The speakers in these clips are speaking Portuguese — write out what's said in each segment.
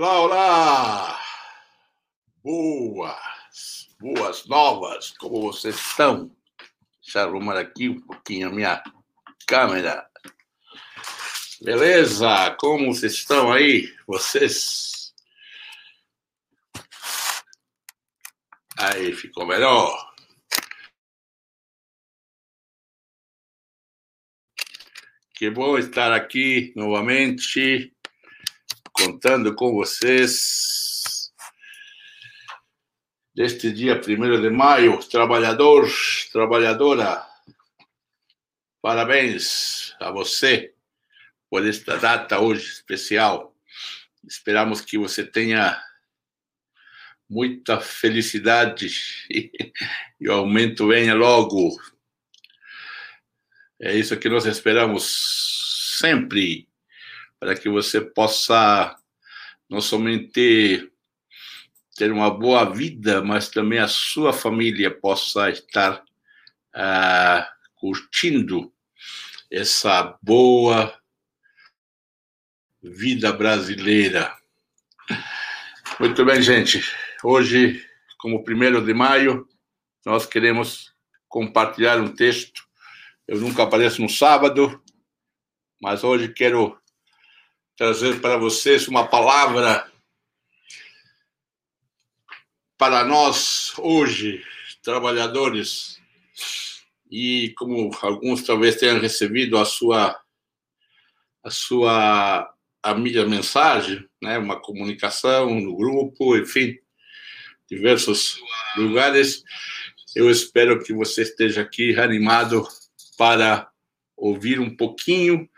Olá, olá! Boas, boas novas, como vocês estão? Deixa eu arrumar aqui um pouquinho a minha câmera. Beleza? Como vocês estão aí? Vocês? Aí, ficou melhor. Que bom estar aqui novamente contando com vocês deste dia 1 de maio, trabalhador, trabalhadora, parabéns a você por esta data hoje especial. Esperamos que você tenha muita felicidade e o aumento venha logo. É isso que nós esperamos sempre para que você possa não somente ter uma boa vida, mas também a sua família possa estar ah, curtindo essa boa vida brasileira. Muito bem, gente. Hoje, como primeiro de maio, nós queremos compartilhar um texto. Eu nunca apareço no sábado, mas hoje quero trazer para vocês uma palavra para nós hoje, trabalhadores, e como alguns talvez tenham recebido a sua a sua a minha mensagem, né, uma comunicação no grupo, enfim, diversos lugares. Eu espero que você esteja aqui animado para ouvir um pouquinho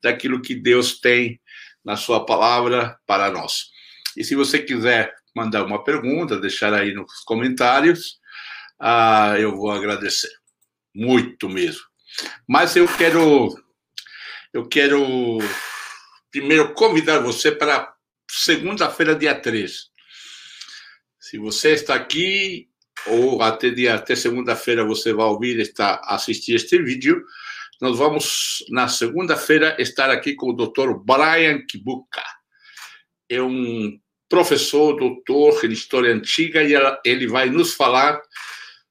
daquilo que Deus tem na sua palavra para nós. E se você quiser mandar uma pergunta, deixar aí nos comentários, ah, eu vou agradecer. Muito mesmo. Mas eu quero, eu quero primeiro convidar você para segunda-feira, dia 3. Se você está aqui, ou até dia até segunda-feira você vai ouvir, está assistir este vídeo, nós vamos, na segunda-feira, estar aqui com o Dr. Brian Kibuka. É um professor, doutor em História Antiga, e ele vai nos falar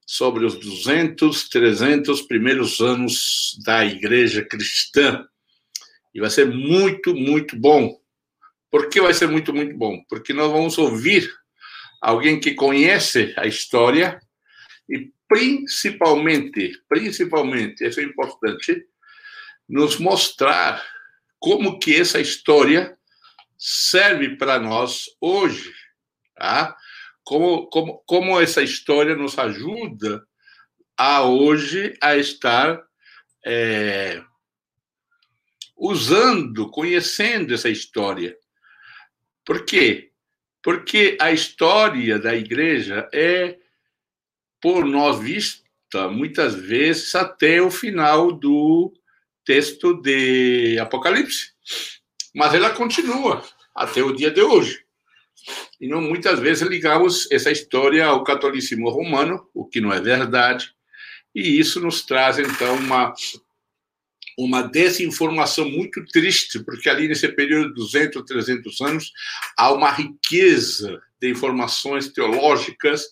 sobre os 200, 300 primeiros anos da Igreja Cristã. E vai ser muito, muito bom. Por que vai ser muito, muito bom? Porque nós vamos ouvir alguém que conhece a história e principalmente, principalmente, isso é importante, nos mostrar como que essa história serve para nós hoje, tá? Como, como, como essa história nos ajuda a hoje a estar é, usando, conhecendo essa história. Por quê? Porque a história da igreja é por nós vista muitas vezes até o final do texto de Apocalipse. Mas ela continua até o dia de hoje. E não muitas vezes ligamos essa história ao catolicismo romano, o que não é verdade. E isso nos traz então uma uma desinformação muito triste, porque ali nesse período de 200, 300 anos há uma riqueza de informações teológicas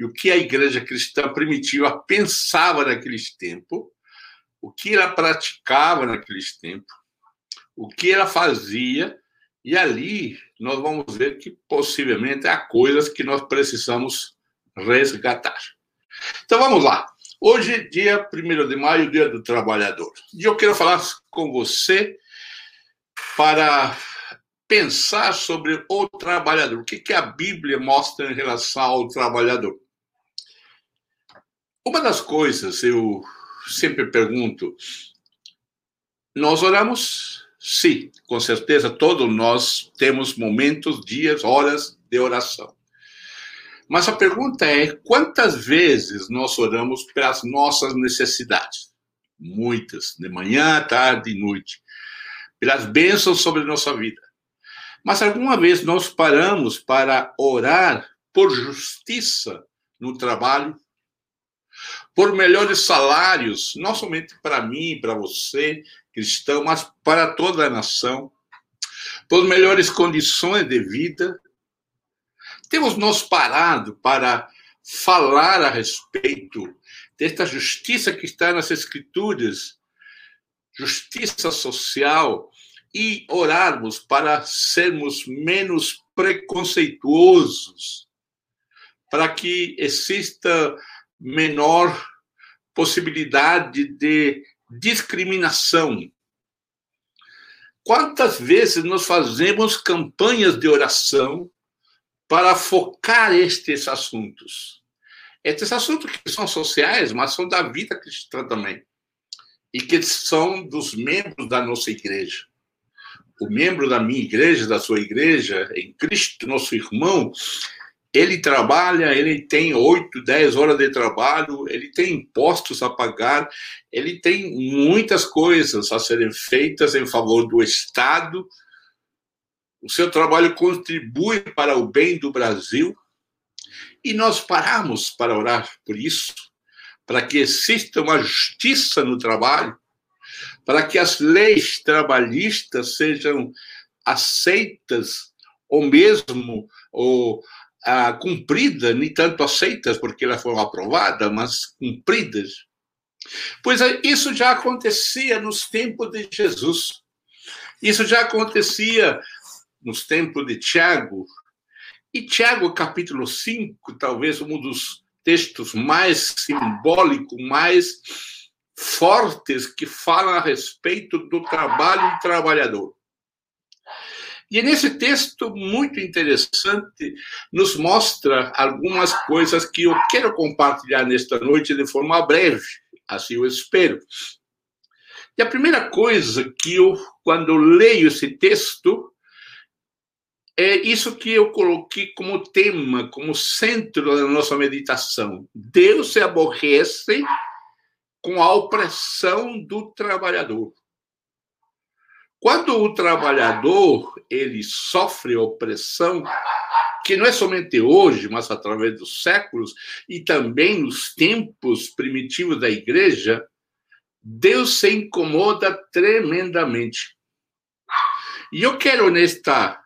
e o que a igreja cristã primitiva pensava naqueles tempos, o que ela praticava naqueles tempos, o que ela fazia, e ali nós vamos ver que possivelmente há coisas que nós precisamos resgatar. Então vamos lá. Hoje, dia 1 de maio, dia do trabalhador. E eu quero falar com você para pensar sobre o trabalhador. O que, que a Bíblia mostra em relação ao trabalhador? Uma das coisas eu sempre pergunto: nós oramos? Sim, com certeza, todos nós temos momentos, dias, horas de oração. Mas a pergunta é: quantas vezes nós oramos pelas nossas necessidades? Muitas, de manhã, tarde e noite, pelas bênçãos sobre nossa vida. Mas alguma vez nós paramos para orar por justiça no trabalho, por melhores salários, não somente para mim, para você, cristão, mas para toda a nação, por melhores condições de vida. Temos nos parado para falar a respeito desta justiça que está nas Escrituras, justiça social, e orarmos para sermos menos preconceituosos, para que exista menor possibilidade de discriminação. Quantas vezes nós fazemos campanhas de oração para focar estes assuntos? Estes assuntos que são sociais, mas são da vida cristã também. E que são dos membros da nossa igreja. O membro da minha igreja, da sua igreja, em Cristo, nosso irmão, ele trabalha, ele tem 8, 10 horas de trabalho, ele tem impostos a pagar, ele tem muitas coisas a serem feitas em favor do Estado. O seu trabalho contribui para o bem do Brasil. E nós paramos para orar por isso, para que exista uma justiça no trabalho, para que as leis trabalhistas sejam aceitas, ou mesmo ou ah, cumpridas, nem tanto aceitas porque elas foram aprovadas, mas cumpridas. Pois é, isso já acontecia nos tempos de Jesus. Isso já acontecia nos tempos de Tiago. E Tiago, capítulo 5, talvez um dos textos mais simbólicos, mais fortes que falam a respeito do trabalho do trabalhador. E nesse texto muito interessante, nos mostra algumas coisas que eu quero compartilhar nesta noite de forma breve, assim eu espero. E a primeira coisa que eu, quando leio esse texto, é isso que eu coloquei como tema, como centro da nossa meditação. Deus se aborrece com a opressão do trabalhador. Quando o trabalhador ele sofre opressão, que não é somente hoje, mas através dos séculos e também nos tempos primitivos da igreja, Deus se incomoda tremendamente. E eu quero nesta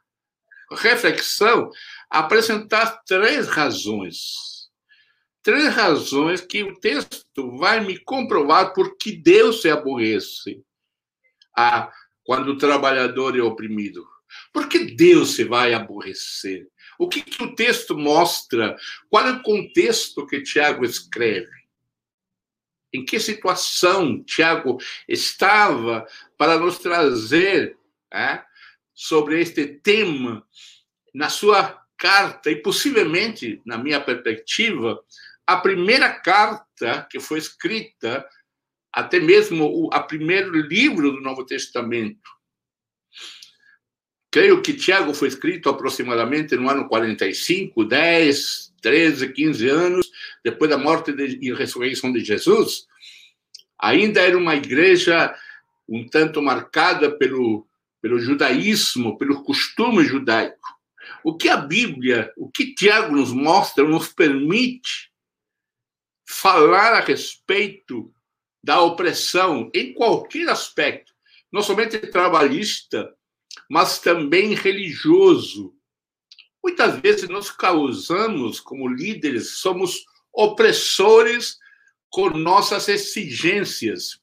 reflexão apresentar três razões. Três razões que o texto vai me comprovar por que Deus se aborrece. A quando o trabalhador é oprimido? Por que Deus se vai aborrecer? O que, que o texto mostra? Qual é o contexto que Tiago escreve? Em que situação Tiago estava para nos trazer é, sobre este tema na sua carta e possivelmente, na minha perspectiva, a primeira carta que foi escrita até mesmo o a primeiro livro do Novo Testamento. Creio que Tiago foi escrito aproximadamente no ano 45, 10, 13, 15 anos depois da morte e ressurreição de Jesus. Ainda era uma igreja um tanto marcada pelo, pelo judaísmo, pelo costume judaico. O que a Bíblia, o que Tiago nos mostra, nos permite falar a respeito da opressão em qualquer aspecto, não somente trabalhista, mas também religioso. Muitas vezes nós causamos, como líderes, somos opressores com nossas exigências.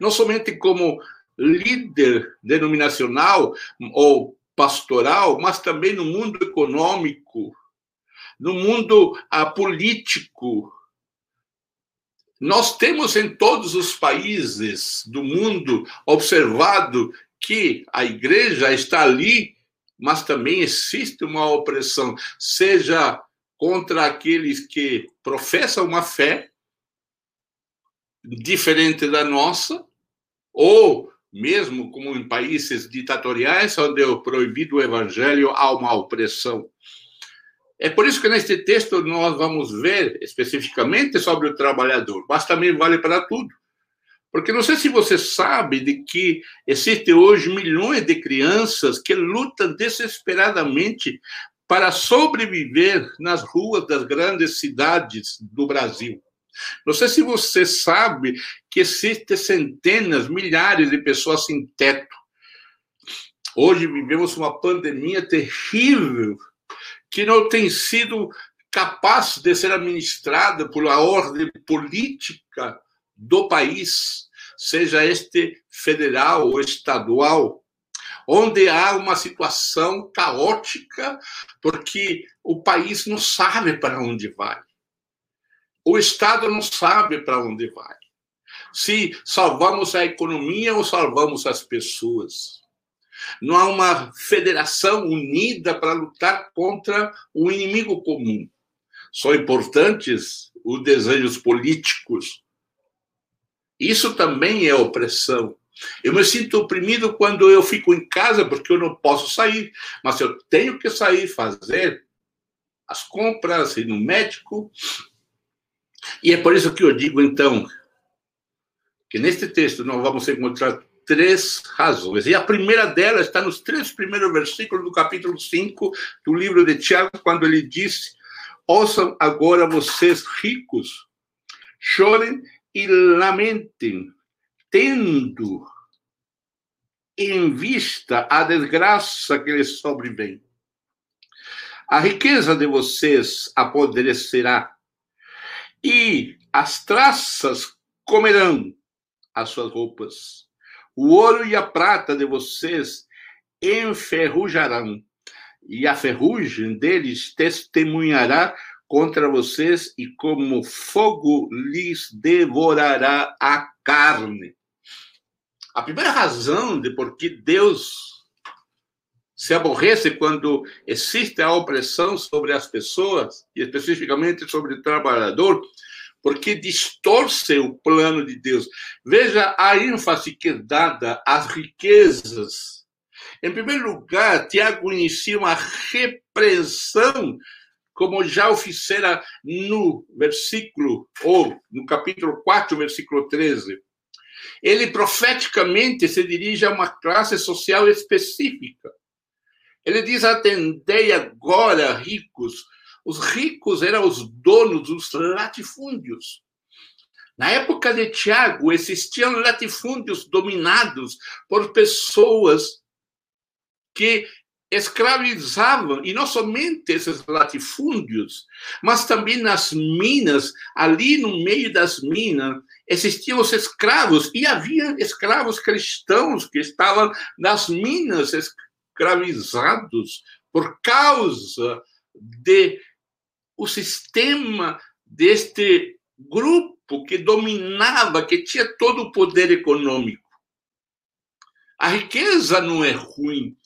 Não somente como líder denominacional ou pastoral, mas também no mundo econômico, no mundo ah, político, nós temos em todos os países do mundo observado que a igreja está ali, mas também existe uma opressão, seja contra aqueles que professam uma fé diferente da nossa, ou mesmo como em países ditatoriais, onde é proibido o evangelho, há uma opressão. É por isso que neste texto nós vamos ver especificamente sobre o trabalhador, mas também vale para tudo. Porque não sei se você sabe de que existem hoje milhões de crianças que lutam desesperadamente para sobreviver nas ruas das grandes cidades do Brasil. Não sei se você sabe que existem centenas, milhares de pessoas sem teto. Hoje vivemos uma pandemia terrível que não tem sido capaz de ser administrada por a ordem política do país, seja este federal ou estadual, onde há uma situação caótica, porque o país não sabe para onde vai. O Estado não sabe para onde vai. Se salvamos a economia ou salvamos as pessoas. Não há uma federação unida para lutar contra o inimigo comum. São importantes os desejos políticos. Isso também é opressão. Eu me sinto oprimido quando eu fico em casa porque eu não posso sair, mas eu tenho que sair fazer as compras, ir no médico. E é por isso que eu digo, então, que neste texto nós vamos encontrar três razões. E a primeira delas está nos três primeiros versículos do capítulo 5 do livro de Tiago, quando ele diz: Ouçam agora vocês ricos, chorem e lamentem, tendo em vista a desgraça que lhes sobrevém. A riqueza de vocês apodrecerá, e as traças comerão as suas roupas. O ouro e a prata de vocês enferrujarão, e a ferrugem deles testemunhará contra vocês, e como fogo lhes devorará a carne. A primeira razão de por que Deus se aborrece quando existe a opressão sobre as pessoas, e especificamente sobre o trabalhador, porque distorce o plano de Deus. Veja a ênfase que é dada às riquezas. Em primeiro lugar, Tiago inicia uma repreensão, como já o fizera no versículo, ou no capítulo 4, versículo 13. Ele profeticamente se dirige a uma classe social específica. Ele diz: Atendei agora, ricos, os ricos eram os donos dos latifúndios. Na época de Tiago, existiam latifúndios dominados por pessoas que escravizavam, e não somente esses latifúndios, mas também nas minas, ali no meio das minas, existiam os escravos, e havia escravos cristãos que estavam nas minas escravizados por causa de o sistema deste grupo que dominava, que tinha todo o poder econômico. A riqueza não é ruim.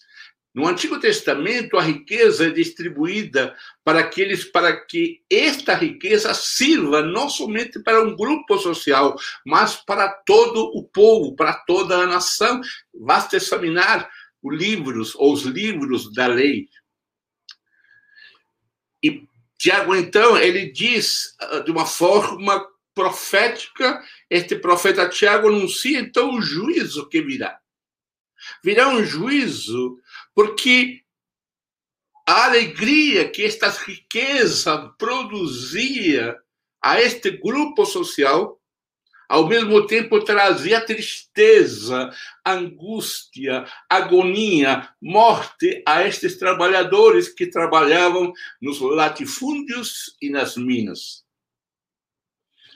No Antigo Testamento, a riqueza é distribuída para aqueles para que esta riqueza sirva não somente para um grupo social, mas para todo o povo, para toda a nação. Basta examinar os livros ou os livros da lei. E Tiago, então, ele diz ah, de uma forma profética, este profeta Tiago anuncia então o juízo que virá. Virá um juízo porque a alegria que esta riqueza produzia a este grupo social ao mesmo tempo trazia tristeza, angústia, agonia, morte a estes trabalhadores que trabalhavam nos latifúndios e nas minas.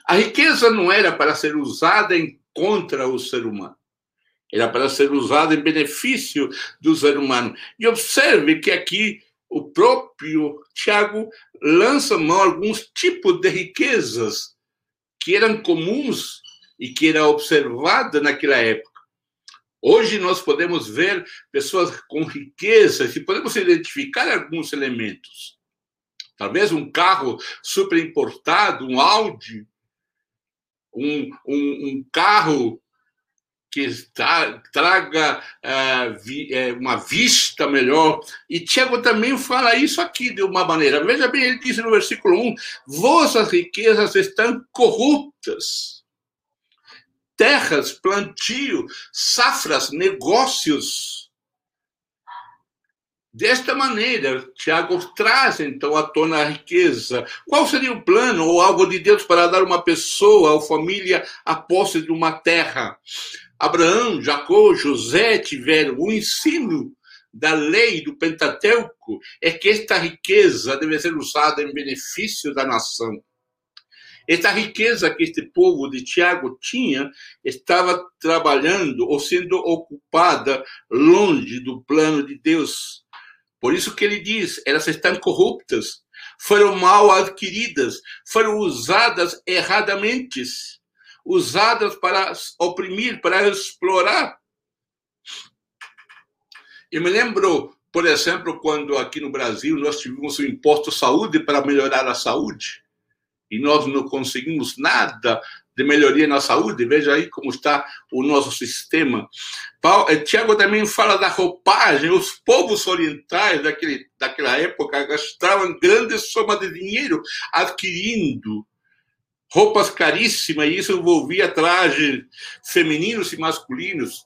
A riqueza não era para ser usada em contra o ser humano. Era para ser usada em benefício do ser humano. E observe que aqui o próprio Tiago lança mão alguns tipos de riquezas que eram comuns e que era observada naquela época. Hoje nós podemos ver pessoas com riquezas e podemos identificar alguns elementos. Talvez um carro super importado, um Audi, um, um, um carro que traga uh, vi, uh, uma vista melhor. E Tiago também fala isso aqui de uma maneira. Veja bem, ele diz no versículo 1: Vossas riquezas estão corruptas. Terras, plantio, safras, negócios. Desta maneira, Tiago traz então à tona a riqueza. Qual seria o plano ou algo de Deus para dar uma pessoa ou família a posse de uma terra? Abraão, Jacó, José tiveram o ensino da lei do Pentateuco é que esta riqueza deve ser usada em benefício da nação. Esta riqueza que este povo de Tiago tinha estava trabalhando ou sendo ocupada longe do plano de Deus. Por isso que ele diz: elas estão corruptas, foram mal adquiridas, foram usadas erradamente, usadas para oprimir, para explorar. Eu me lembro, por exemplo, quando aqui no Brasil nós tivemos o imposto saúde para melhorar a saúde e nós não conseguimos nada de melhoria na saúde, veja aí como está o nosso sistema. Paulo, eh, Tiago também fala da roupagem, os povos orientais daquele, daquela época gastavam grandes somas de dinheiro adquirindo roupas caríssimas, e isso envolvia trajes femininos e masculinos.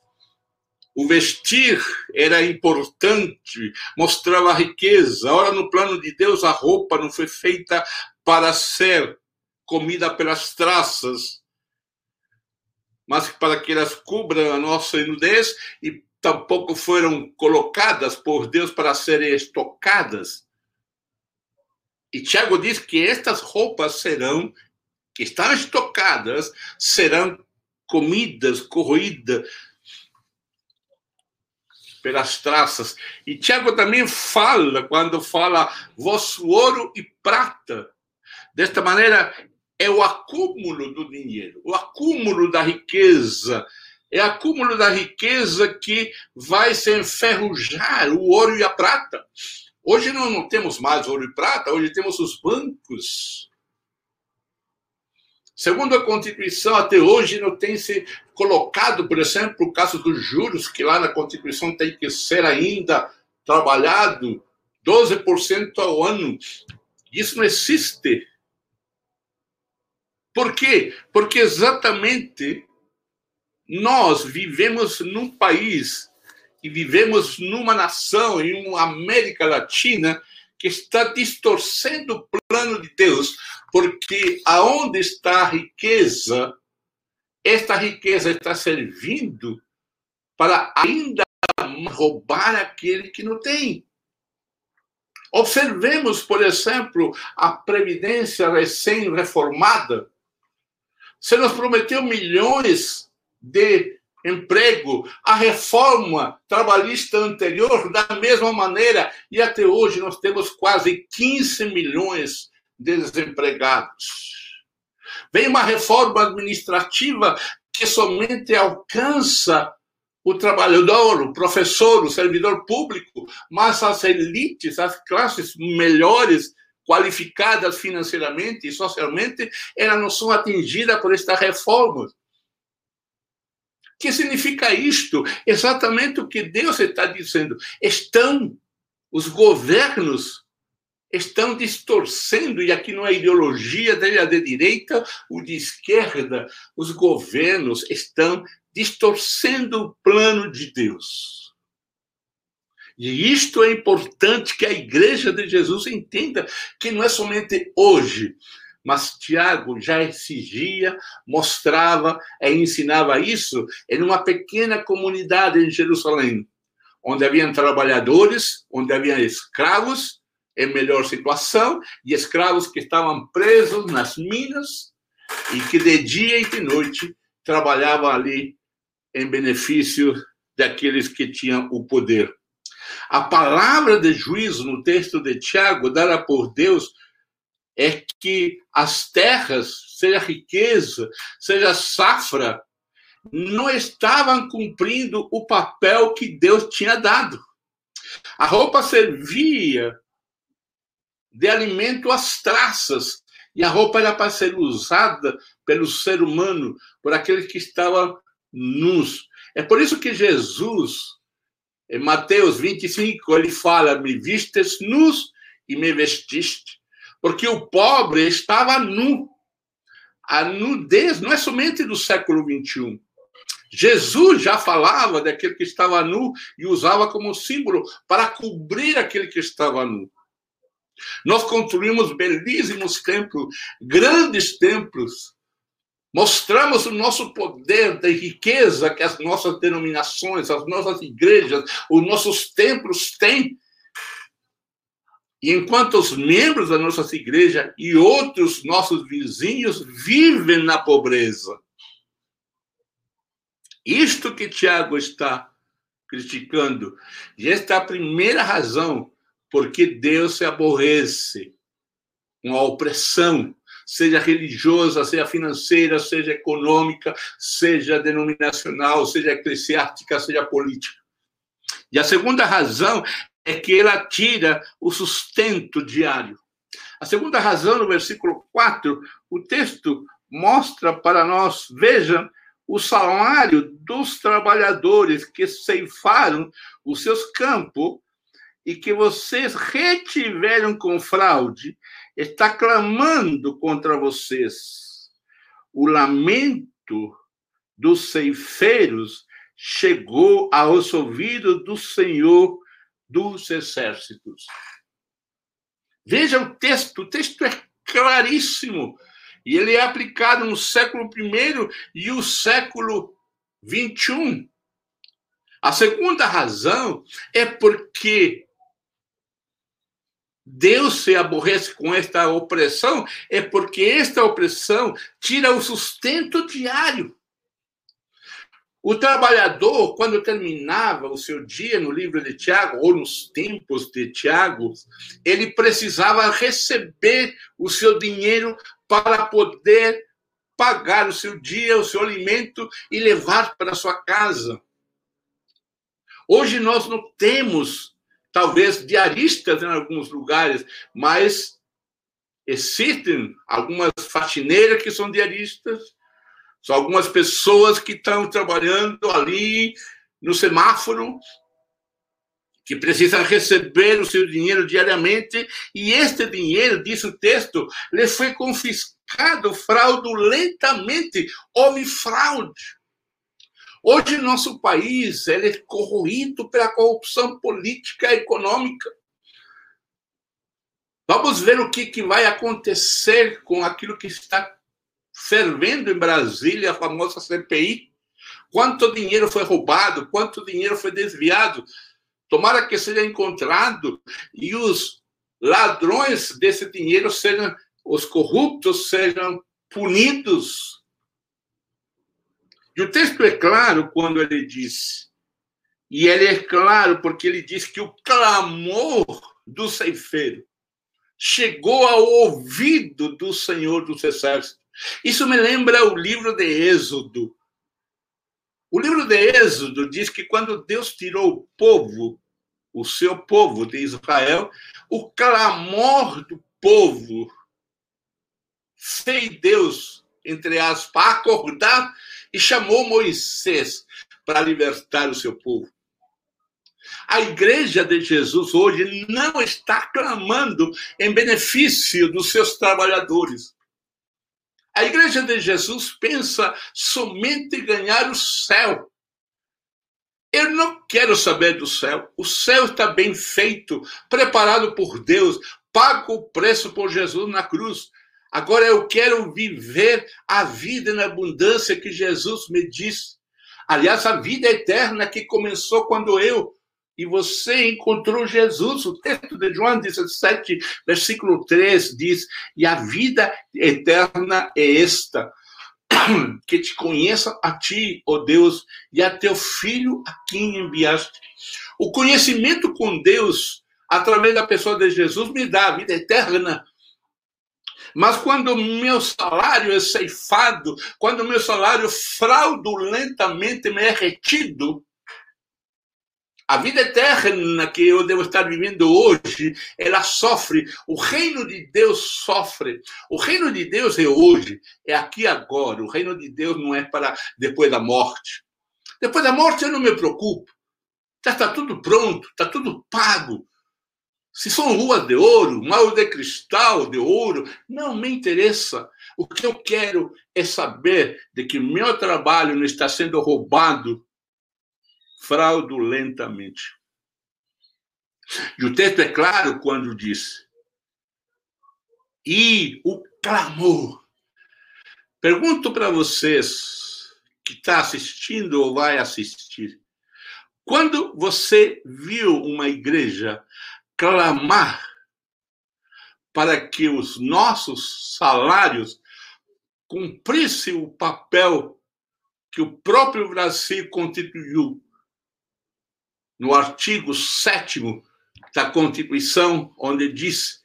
O vestir era importante, mostrava riqueza. Ora, no plano de Deus, a roupa não foi feita para ser comida pelas traças, mas para que elas cubram a nossa nudez e tampouco foram colocadas por Deus para serem estocadas. E Tiago diz que estas roupas serão, que estão estocadas, serão comidas, corroídas pelas traças. E Tiago também fala, quando fala vosso ouro e prata, Desta maneira, é o acúmulo do dinheiro, o acúmulo da riqueza. É o acúmulo da riqueza que vai se enferrujar o ouro e a prata. Hoje nós não temos mais ouro e prata, hoje temos os bancos. Segundo a Constituição, até hoje não tem se colocado, por exemplo, o caso dos juros, que lá na Constituição tem que ser ainda trabalhado 12% ao ano. Isso não existe. Por quê? Porque exatamente nós vivemos num país e vivemos numa nação, em uma América Latina, que está distorcendo o plano de Deus, porque aonde está a riqueza, esta riqueza está servindo para ainda roubar aquele que não tem. Observemos, por exemplo, a Previdência recém-reformada, você nos prometeu milhões de emprego, a reforma trabalhista anterior, da mesma maneira, e até hoje nós temos quase 15 milhões de desempregados. Vem uma reforma administrativa que somente alcança o trabalhador, o professor, o servidor público, mas as elites, as classes melhores qualificadas financeiramente e socialmente, elas não são atingidas por esta reforma. O que significa isto? Exatamente o que Deus está dizendo. Estão, os governos estão distorcendo, e aqui não é ideologia dele de direita ou de esquerda, os governos estão distorcendo o plano de Deus. E isto é importante que a igreja de Jesus entenda que não é somente hoje, mas Tiago já exigia, mostrava e ensinava isso em uma pequena comunidade em Jerusalém, onde haviam trabalhadores, onde havia escravos em melhor situação e escravos que estavam presos nas minas e que de dia e de noite trabalhavam ali em benefício daqueles que tinham o poder. A palavra de juízo no texto de Tiago, dada por Deus, é que as terras, seja riqueza, seja safra, não estavam cumprindo o papel que Deus tinha dado. A roupa servia de alimento às traças, e a roupa era para ser usada pelo ser humano, por aqueles que estavam nus. É por isso que Jesus em Mateus 25, ele fala: Me vistes nus e me vestiste. Porque o pobre estava nu. A nudez não é somente do século 21. Jesus já falava daquele que estava nu e usava como símbolo para cobrir aquele que estava nu. Nós construímos belíssimos templos, grandes templos, Mostramos o nosso poder de riqueza que as nossas denominações, as nossas igrejas, os nossos templos têm. E enquanto os membros da nossa igreja e outros nossos vizinhos vivem na pobreza. Isto que Tiago está criticando. E esta é a primeira razão porque Deus se aborrece com a opressão seja religiosa, seja financeira, seja econômica, seja denominacional, seja eclesiástica, seja política. E a segunda razão é que ela tira o sustento diário. A segunda razão, no versículo 4, o texto mostra para nós, vejam, o salário dos trabalhadores que ceifaram os seus campos e que vocês retiveram com fraude está clamando contra vocês. O lamento dos ceifeiros chegou aos ouvidos do Senhor dos exércitos. Veja o texto, o texto é claríssimo. E ele é aplicado no século I e o século XXI. A segunda razão é porque Deus se aborrece com esta opressão é porque esta opressão tira o sustento diário. O trabalhador, quando terminava o seu dia no livro de Tiago, ou nos tempos de Tiago, ele precisava receber o seu dinheiro para poder pagar o seu dia, o seu alimento e levar para sua casa. Hoje nós não temos talvez diaristas em alguns lugares, mas existem algumas faxineiras que são diaristas, são algumas pessoas que estão trabalhando ali no semáforo, que precisam receber o seu dinheiro diariamente, e este dinheiro, diz o texto, lhe foi confiscado fraudulentamente, homem fraude. Hoje, nosso país ele é corroído pela corrupção política e econômica. Vamos ver o que, que vai acontecer com aquilo que está fervendo em Brasília, a famosa CPI. Quanto dinheiro foi roubado, quanto dinheiro foi desviado. Tomara que seja encontrado e os ladrões desse dinheiro sejam, os corruptos sejam punidos e o texto é claro quando ele diz, e ele é claro porque ele diz que o clamor do ceifeiro chegou ao ouvido do Senhor dos Exércitos. Isso me lembra o livro de Êxodo. O livro de Êxodo diz que quando Deus tirou o povo, o seu povo de Israel, o clamor do povo fez Deus, entre aspas, acordar e chamou Moisés para libertar o seu povo. A igreja de Jesus hoje não está clamando em benefício dos seus trabalhadores. A igreja de Jesus pensa somente em ganhar o céu. Eu não quero saber do céu. O céu está bem feito, preparado por Deus, pago o preço por Jesus na cruz. Agora eu quero viver a vida na abundância que Jesus me disse. Aliás, a vida eterna que começou quando eu e você encontrou Jesus. O texto de João 17, versículo 3 diz: E a vida eterna é esta, que te conheça a ti, ó Deus, e a teu filho a quem enviaste. O conhecimento com Deus, através da pessoa de Jesus, me dá a vida eterna mas quando o meu salário é ceifado, quando o meu salário fraudulentamente me é retido, a vida eterna que eu devo estar vivendo hoje, ela sofre. O reino de Deus sofre. O reino de Deus é hoje, é aqui agora. O reino de Deus não é para depois da morte. Depois da morte eu não me preocupo. Já está tudo pronto, está tudo pago. Se são ruas de ouro, mal de cristal, de ouro, não me interessa. O que eu quero é saber de que meu trabalho não está sendo roubado fraudulentamente. E o texto é claro quando diz: e o clamor Pergunto para vocês que está assistindo ou vai assistir. Quando você viu uma igreja clamar para que os nossos salários cumprissem o papel que o próprio Brasil constituiu no artigo 7 da Constituição, onde diz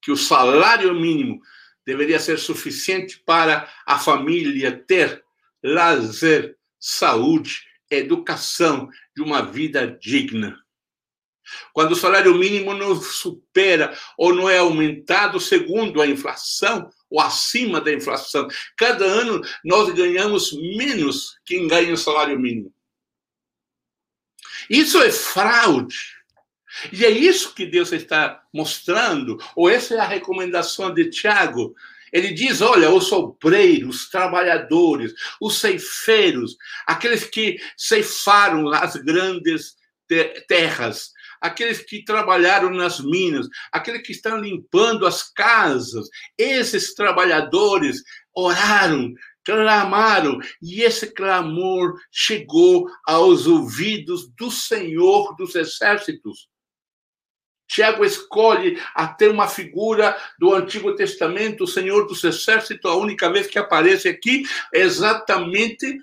que o salário mínimo deveria ser suficiente para a família ter lazer, saúde, educação de uma vida digna. Quando o salário mínimo não supera ou não é aumentado segundo a inflação ou acima da inflação, cada ano nós ganhamos menos quem ganha o salário mínimo. Isso é fraude. E é isso que Deus está mostrando, ou essa é a recomendação de Tiago. Ele diz: olha, os obreiros, os trabalhadores, os ceifeiros, aqueles que ceifaram as grandes terras, aqueles que trabalharam nas minas, aqueles que estão limpando as casas, esses trabalhadores oraram, clamaram, e esse clamor chegou aos ouvidos do Senhor dos Exércitos. Tiago escolhe até uma figura do Antigo Testamento, o Senhor dos Exércitos, a única vez que aparece aqui, exatamente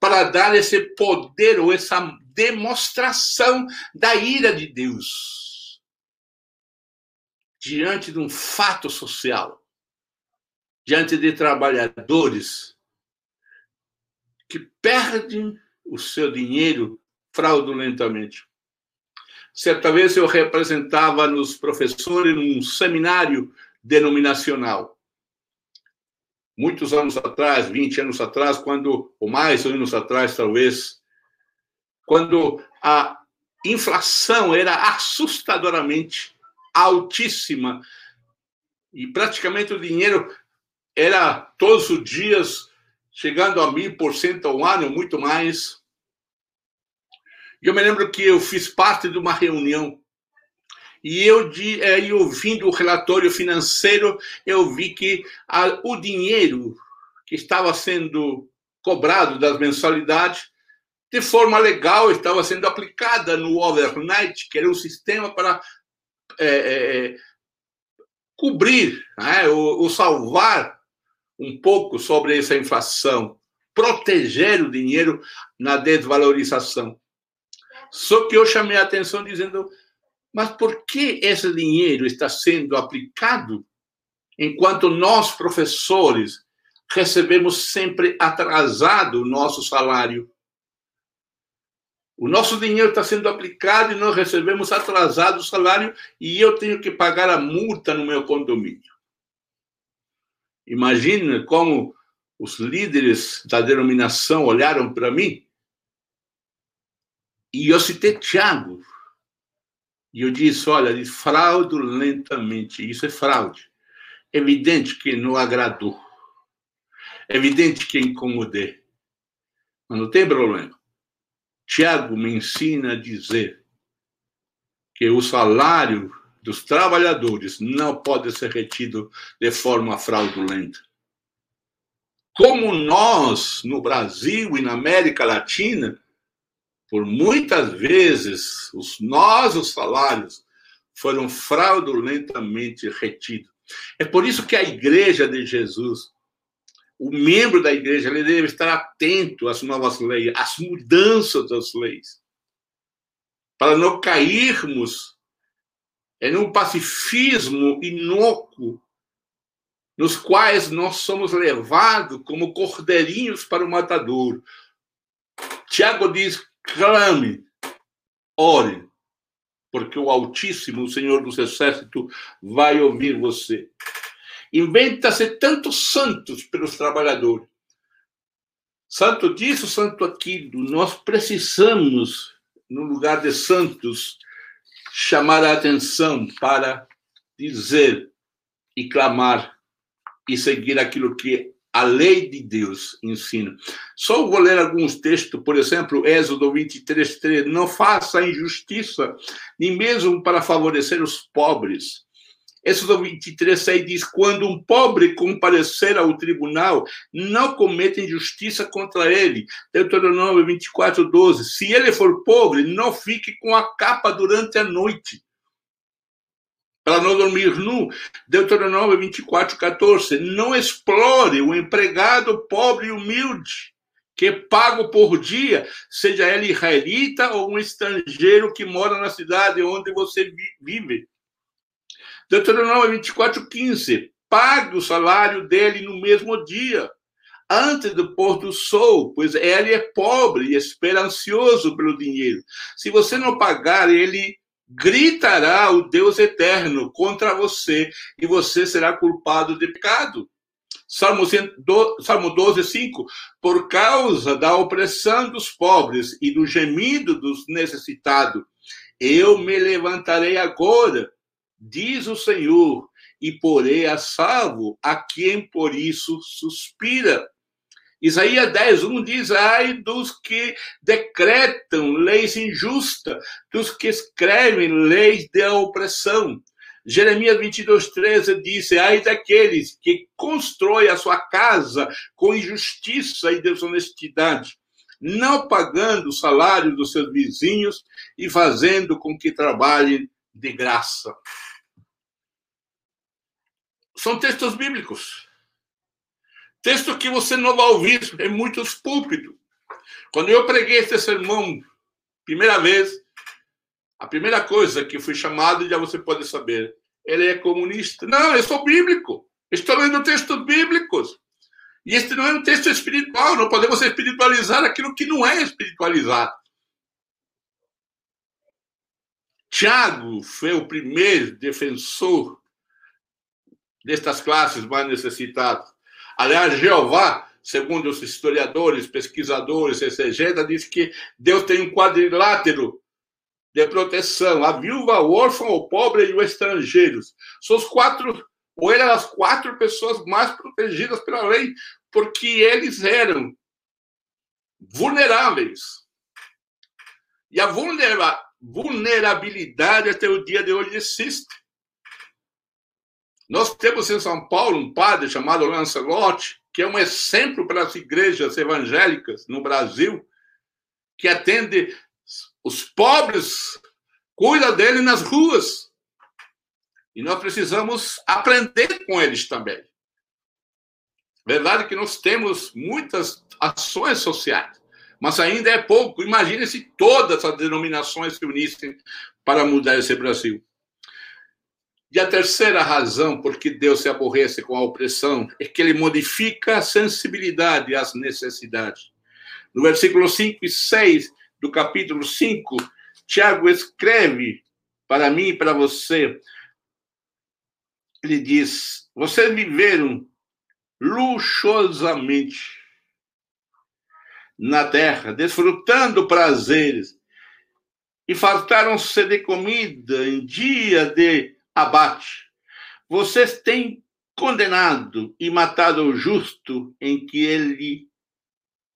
para dar esse poder ou essa demonstração da ira de Deus diante de um fato social, diante de trabalhadores que perdem o seu dinheiro fraudulentamente. Certa vez eu representava nos professores num seminário denominacional. Muitos anos atrás, 20 anos atrás, quando, ou mais anos atrás, talvez, quando a inflação era assustadoramente altíssima e praticamente o dinheiro era todos os dias chegando a mil por cento ao ano, muito mais. Eu me lembro que eu fiz parte de uma reunião e eu, de, aí, ouvindo o relatório financeiro, eu vi que a, o dinheiro que estava sendo cobrado das mensalidades, de forma legal, estava sendo aplicada no overnight, que era um sistema para é, é, cobrir né, ou, ou salvar um pouco sobre essa inflação, proteger o dinheiro na desvalorização. Só que eu chamei a atenção dizendo, mas por que esse dinheiro está sendo aplicado enquanto nós, professores, recebemos sempre atrasado o nosso salário? O nosso dinheiro está sendo aplicado e nós recebemos atrasado o salário e eu tenho que pagar a multa no meu condomínio. Imagina como os líderes da denominação olharam para mim e eu citei Tiago. E eu disse: olha, fraudulentamente, isso é fraude. Evidente que não agradou. Evidente que incomodei. Mas não tem problema. Tiago me ensina a dizer que o salário dos trabalhadores não pode ser retido de forma fraudulenta. Como nós, no Brasil e na América Latina, por muitas vezes, os nossos salários foram fraudulentamente retidos. É por isso que a igreja de Jesus, o membro da igreja, deve estar atento às novas leis, às mudanças das leis, para não cairmos em um pacifismo inócuo, nos quais nós somos levados como cordeirinhos para o matador. Tiago diz: clame, ore, porque o Altíssimo, o Senhor dos Exércitos, vai ouvir você. Inventa-se tantos santos pelos trabalhadores. Santo disso, santo aquilo. Nós precisamos, no lugar de santos, chamar a atenção para dizer e clamar e seguir aquilo que a lei de Deus ensina. Só vou ler alguns textos, por exemplo, Êxodo 23, 3. Não faça injustiça, nem mesmo para favorecer os pobres. Êxodo 23, 6 diz: Quando um pobre comparecer ao tribunal, não cometa injustiça contra ele. Deuteronômio 24, 12. Se ele for pobre, não fique com a capa durante a noite. Para não dormir nu. Deuteronômio 24, 14. Não explore o empregado pobre e humilde, que é pago por dia, seja ele israelita ou um estrangeiro que mora na cidade onde você vive. Deuteronômio 24, 15. Pague o salário dele no mesmo dia, antes do pôr do sol, pois ele é pobre e esperancioso pelo dinheiro. Se você não pagar, ele gritará o Deus eterno contra você e você será culpado de pecado. Salmo 12, 5. Por causa da opressão dos pobres e do gemido dos necessitados, eu me levantarei agora diz o Senhor, e porei a salvo a quem por isso suspira. Isaías 10, 1 diz: Ai dos que decretam leis injustas, dos que escrevem leis de opressão. Jeremias 22, 13 diz: Ai daqueles que constroem a sua casa com injustiça e desonestidade, não pagando o salário dos seus vizinhos e fazendo com que trabalhem de graça são textos bíblicos. Texto que você não vai ouvir em muitos púlpitos. Quando eu preguei este sermão, primeira vez, a primeira coisa que fui chamado, já você pode saber, ele é comunista. Não, eu sou bíblico. Estou lendo textos bíblicos. E este não é um texto espiritual. Não podemos espiritualizar aquilo que não é espiritualizado. Tiago foi o primeiro defensor destas classes mais necessitadas. Aliás, Jeová, segundo os historiadores, pesquisadores, exegetas, diz que Deus tem um quadrilátero de proteção: a viúva, o órfão, o pobre e os estrangeiros. São os quatro, ou eram as quatro pessoas mais protegidas pela lei, porque eles eram vulneráveis. E a vulnerabilidade até o dia de hoje existe. Nós temos em São Paulo um padre chamado Lancelotti, que é um exemplo para as igrejas evangélicas no Brasil, que atende os pobres, cuida dele nas ruas. E nós precisamos aprender com eles também. Verdade que nós temos muitas ações sociais, mas ainda é pouco. Imagine se todas as denominações se unissem para mudar esse Brasil. E a terceira razão por que Deus se aborrece com a opressão é que ele modifica a sensibilidade às necessidades. No versículo 5 e 6 do capítulo 5, Tiago escreve para mim e para você. Ele diz: Vocês viveram luxuosamente na terra, desfrutando prazeres, e fartaram-se de comida em dia de abate. Vocês têm condenado e matado o justo em que ele,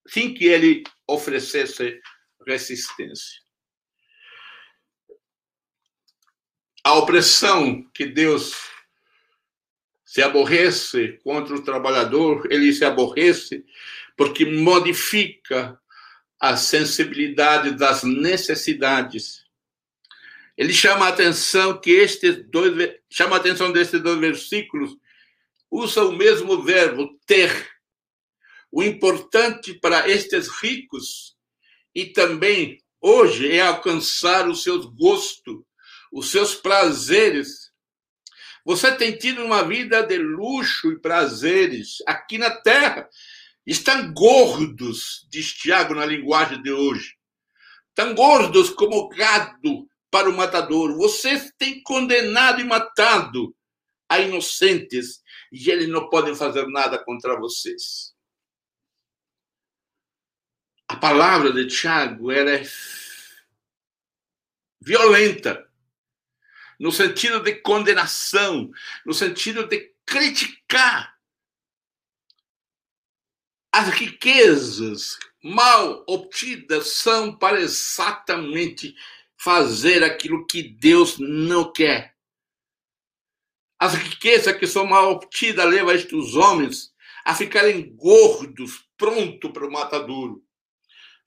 sem que ele oferecesse resistência. A opressão que Deus se aborrece contra o trabalhador, ele se aborrece porque modifica a sensibilidade das necessidades ele chama a atenção que estes dois chama a atenção destes dois versículos usa o mesmo verbo ter. O importante para estes ricos e também hoje é alcançar os seus gostos, os seus prazeres. Você tem tido uma vida de luxo e prazeres aqui na terra. Estão gordos, diz Tiago na linguagem de hoje. Estão gordos como gado para o matador. Vocês têm condenado e matado a inocentes e eles não podem fazer nada contra vocês. A palavra de Tiago era violenta, no sentido de condenação, no sentido de criticar as riquezas mal obtidas são para exatamente fazer aquilo que Deus não quer. As riquezas que são mal obtidas levam estes homens a ficarem gordos, pronto para o matadouro.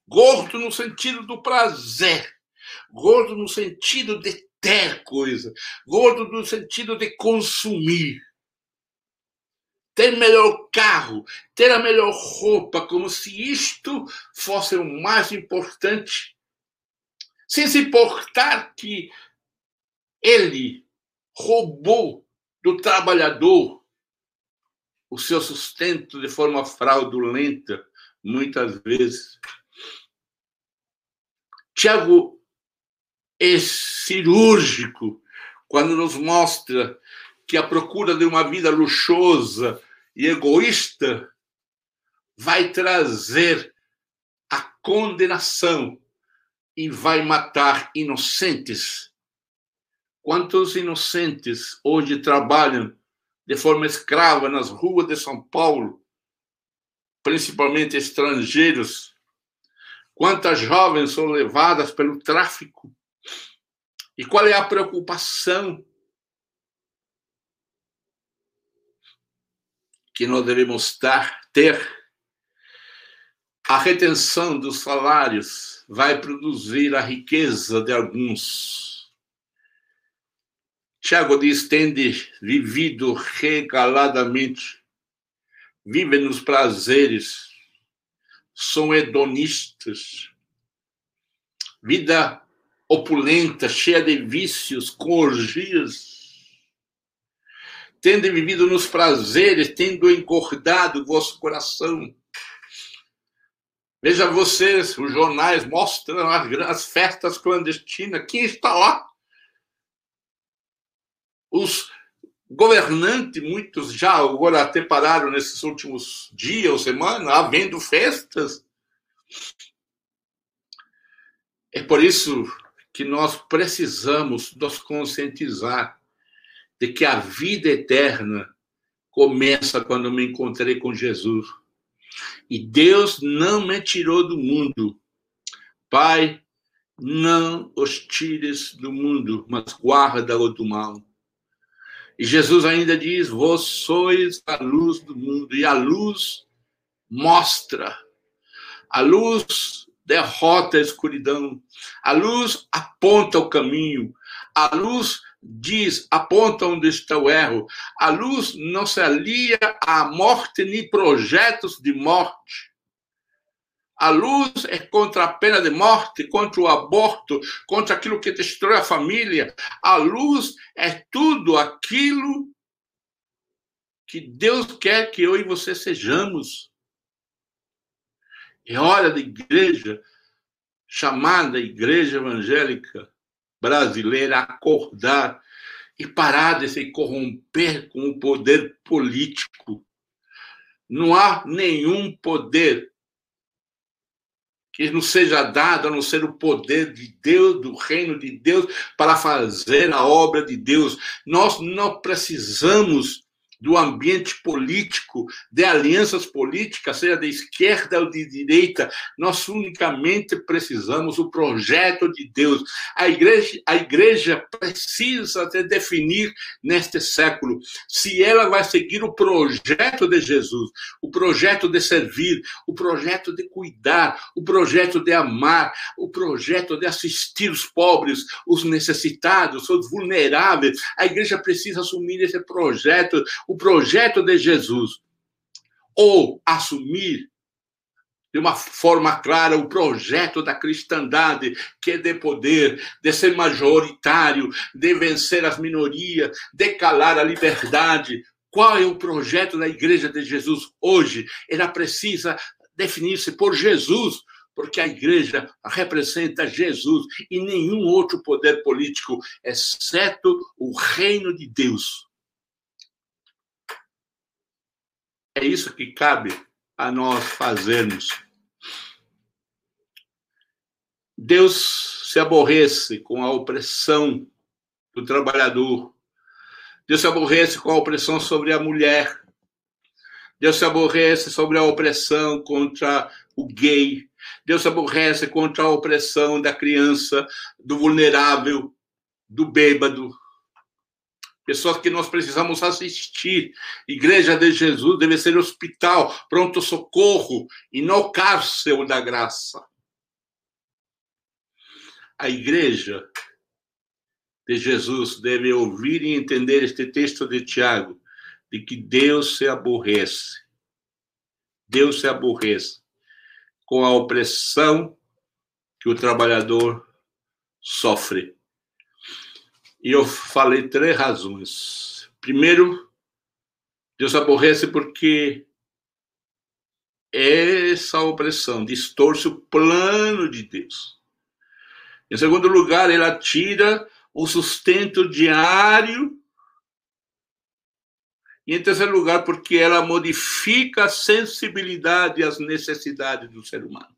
Gordo no sentido do prazer, gordo no sentido de ter coisa, gordo no sentido de consumir. Ter melhor carro, ter a melhor roupa, como se isto fosse o mais importante, sem se importar que ele roubou do trabalhador o seu sustento de forma fraudulenta, muitas vezes. Tiago é cirúrgico quando nos mostra que a procura de uma vida luxuosa e egoísta vai trazer a condenação e vai matar inocentes. Quantos inocentes hoje trabalham de forma escrava nas ruas de São Paulo, principalmente estrangeiros? Quantas jovens são levadas pelo tráfico? E qual é a preocupação que nós devemos ter? A retenção dos salários vai produzir a riqueza de alguns. Tiago diz: tende vivido regaladamente, vivem nos prazeres, são hedonistas. Vida opulenta, cheia de vícios, com orgias. Tendo vivido nos prazeres, tendo encordado o vosso coração. Veja vocês, os jornais mostram as, as festas clandestinas. Quem está lá? Os governantes, muitos já agora até pararam nesses últimos dias ou semanas, havendo festas. É por isso que nós precisamos nos conscientizar de que a vida eterna começa quando me encontrei com Jesus. E Deus não me tirou do mundo. Pai, não os tires do mundo, mas guarda-o do mal. E Jesus ainda diz: Vós sois a luz do mundo, e a luz mostra. A luz derrota a escuridão. A luz aponta o caminho. A luz diz, aponta onde está o erro. A luz não se alia à morte nem projetos de morte. A luz é contra a pena de morte, contra o aborto, contra aquilo que destrói a família. A luz é tudo aquilo que Deus quer que eu e você sejamos. É hora da igreja, chamada Igreja Evangélica Brasileira, acordar e parar de se corromper com o poder político. Não há nenhum poder que nos seja dado a não ser o poder de Deus, do reino de Deus, para fazer a obra de Deus. Nós não precisamos do ambiente político, de alianças políticas, seja de esquerda ou de direita. Nós unicamente precisamos do projeto de Deus. A igreja, a igreja precisa de definir neste século se ela vai seguir o projeto de Jesus, o projeto de servir, o projeto de cuidar, o projeto de amar, o projeto de assistir os pobres, os necessitados, os vulneráveis. A igreja precisa assumir esse projeto o projeto de Jesus ou assumir de uma forma clara o projeto da cristandade, que é de poder, de ser majoritário, de vencer as minorias, de calar a liberdade. Qual é o projeto da Igreja de Jesus hoje? Ela precisa definir-se por Jesus, porque a igreja representa Jesus e nenhum outro poder político, exceto o reino de Deus. É isso que cabe a nós fazermos. Deus se aborrece com a opressão do trabalhador. Deus se aborrece com a opressão sobre a mulher. Deus se aborrece sobre a opressão contra o gay. Deus se aborrece contra a opressão da criança, do vulnerável, do bêbado. Pessoas que nós precisamos assistir. Igreja de Jesus deve ser hospital, pronto-socorro e não cárcel da graça. A igreja de Jesus deve ouvir e entender este texto de Tiago, de que Deus se aborrece. Deus se aborrece com a opressão que o trabalhador sofre. E eu falei três razões. Primeiro, Deus aborrece porque essa opressão distorce o plano de Deus. Em segundo lugar, ela tira o sustento diário. E em terceiro lugar, porque ela modifica a sensibilidade às necessidades do ser humano.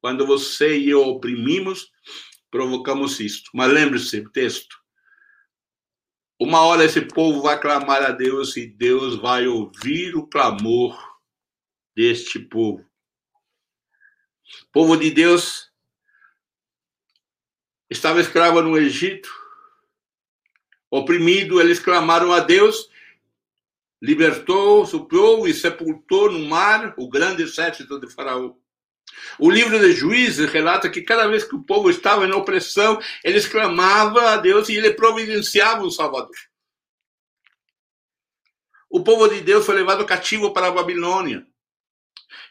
Quando você e eu oprimimos, provocamos isto. Mas lembre-se, o texto. Uma hora esse povo vai clamar a Deus e Deus vai ouvir o clamor deste povo. O povo de Deus estava escravo no Egito, oprimido, eles clamaram a Deus, libertou, supriu e sepultou no mar o grande exército de Faraó. O livro de Juízes relata que cada vez que o povo estava em opressão, eles clamavam a Deus e ele providenciava um Salvador. O povo de Deus foi levado cativo para a Babilônia.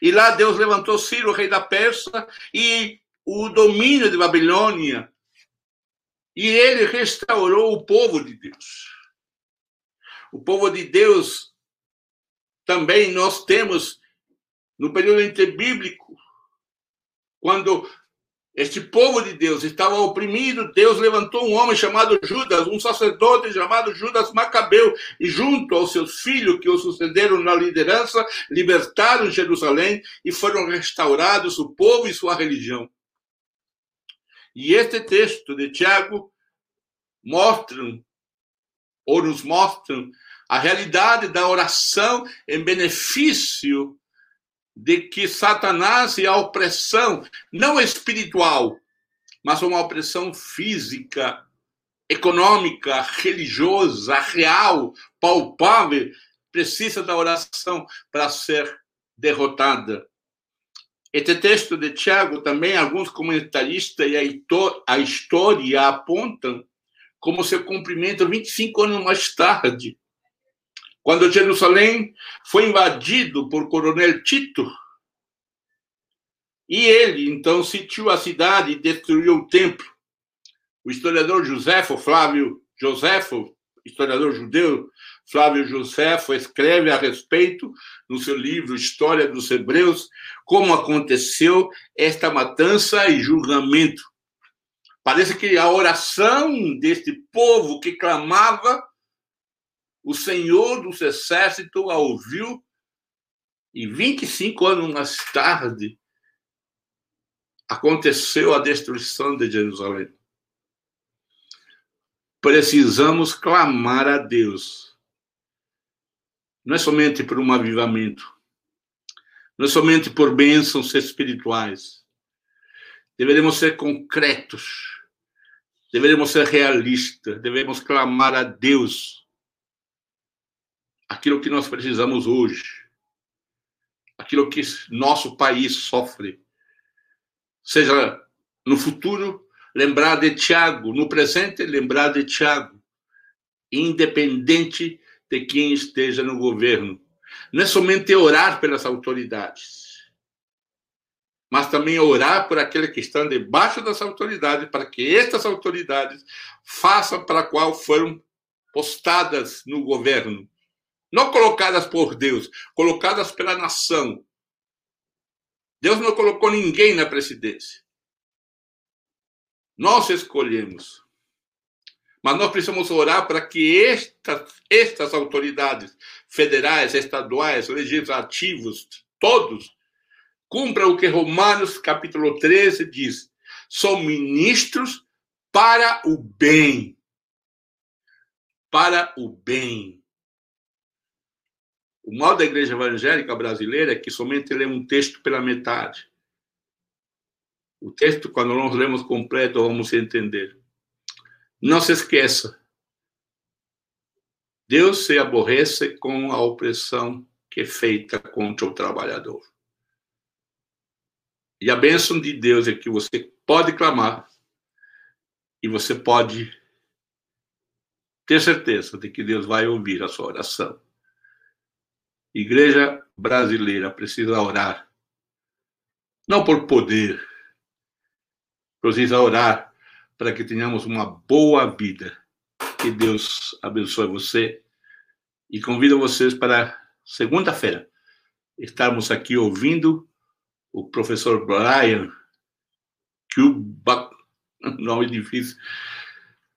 E lá Deus levantou Ciro, rei da Pérsia, e o domínio de Babilônia. E ele restaurou o povo de Deus. O povo de Deus também nós temos no período interbíblico quando este povo de Deus estava oprimido, Deus levantou um homem chamado Judas, um sacerdote chamado Judas Macabeu, e junto aos seus filhos que o sucederam na liderança, libertaram Jerusalém e foram restaurados o povo e sua religião. E este texto de Tiago mostram ou nos mostram a realidade da oração em benefício de que Satanás e a opressão, não espiritual, mas uma opressão física, econômica, religiosa, real, palpável, precisa da oração para ser derrotada. Este texto de Tiago também alguns comentaristas e a história apontam como seu cumprimento 25 anos mais tarde, quando Jerusalém foi invadido por Coronel Tito, e ele então sitiou a cidade e destruiu o templo. O historiador Josefo, Flávio Josefo, historiador judeu, Flávio Josefo, escreve a respeito, no seu livro História dos Hebreus, como aconteceu esta matança e julgamento. Parece que a oração deste povo que clamava o Senhor dos Exércitos a ouviu e 25 anos mais tarde aconteceu a destruição de Jerusalém. Precisamos clamar a Deus. Não é somente por um avivamento, não é somente por bênçãos espirituais. Deveremos ser concretos, deveremos ser realistas, devemos clamar a Deus aquilo que nós precisamos hoje, aquilo que nosso país sofre. Seja no futuro, lembrar de Tiago, no presente, lembrar de Tiago, independente de quem esteja no governo. Não é somente orar pelas autoridades, mas também orar por aqueles que estão debaixo das autoridades, para que estas autoridades façam para a qual foram postadas no governo não colocadas por Deus, colocadas pela nação. Deus não colocou ninguém na presidência. Nós escolhemos. Mas nós precisamos orar para que estas, estas autoridades federais, estaduais, legislativos, todos, cumpram o que Romanos capítulo 13 diz. São ministros para o bem. Para o bem. O mal da igreja evangélica brasileira é que somente lê um texto pela metade. O texto, quando nós lemos completo, vamos entender. Não se esqueça, Deus se aborrece com a opressão que é feita contra o trabalhador. E a bênção de Deus é que você pode clamar e você pode ter certeza de que Deus vai ouvir a sua oração. Igreja brasileira precisa orar, não por poder, precisa orar para que tenhamos uma boa vida. Que Deus abençoe você e convido vocês para segunda-feira estarmos aqui ouvindo o professor Brian Kuba, nome difícil,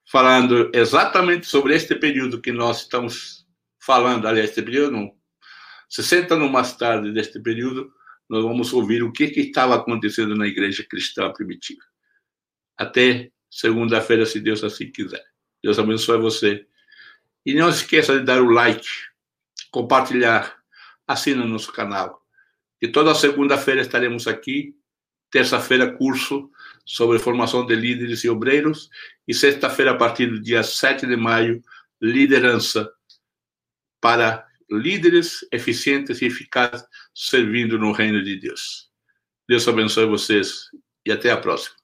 falando exatamente sobre este período que nós estamos falando, aliás, este período não, 60 anos mais tarde deste período, nós vamos ouvir o que, que estava acontecendo na igreja cristã primitiva. Até segunda-feira, se Deus assim quiser. Deus abençoe você. E não esqueça de dar o like, compartilhar, assina nosso canal. E toda segunda-feira estaremos aqui. Terça-feira, curso sobre formação de líderes e obreiros. E sexta-feira, a partir do dia 7 de maio, liderança para líderes eficientes e eficazes servindo no reino de Deus. Deus abençoe vocês e até a próxima.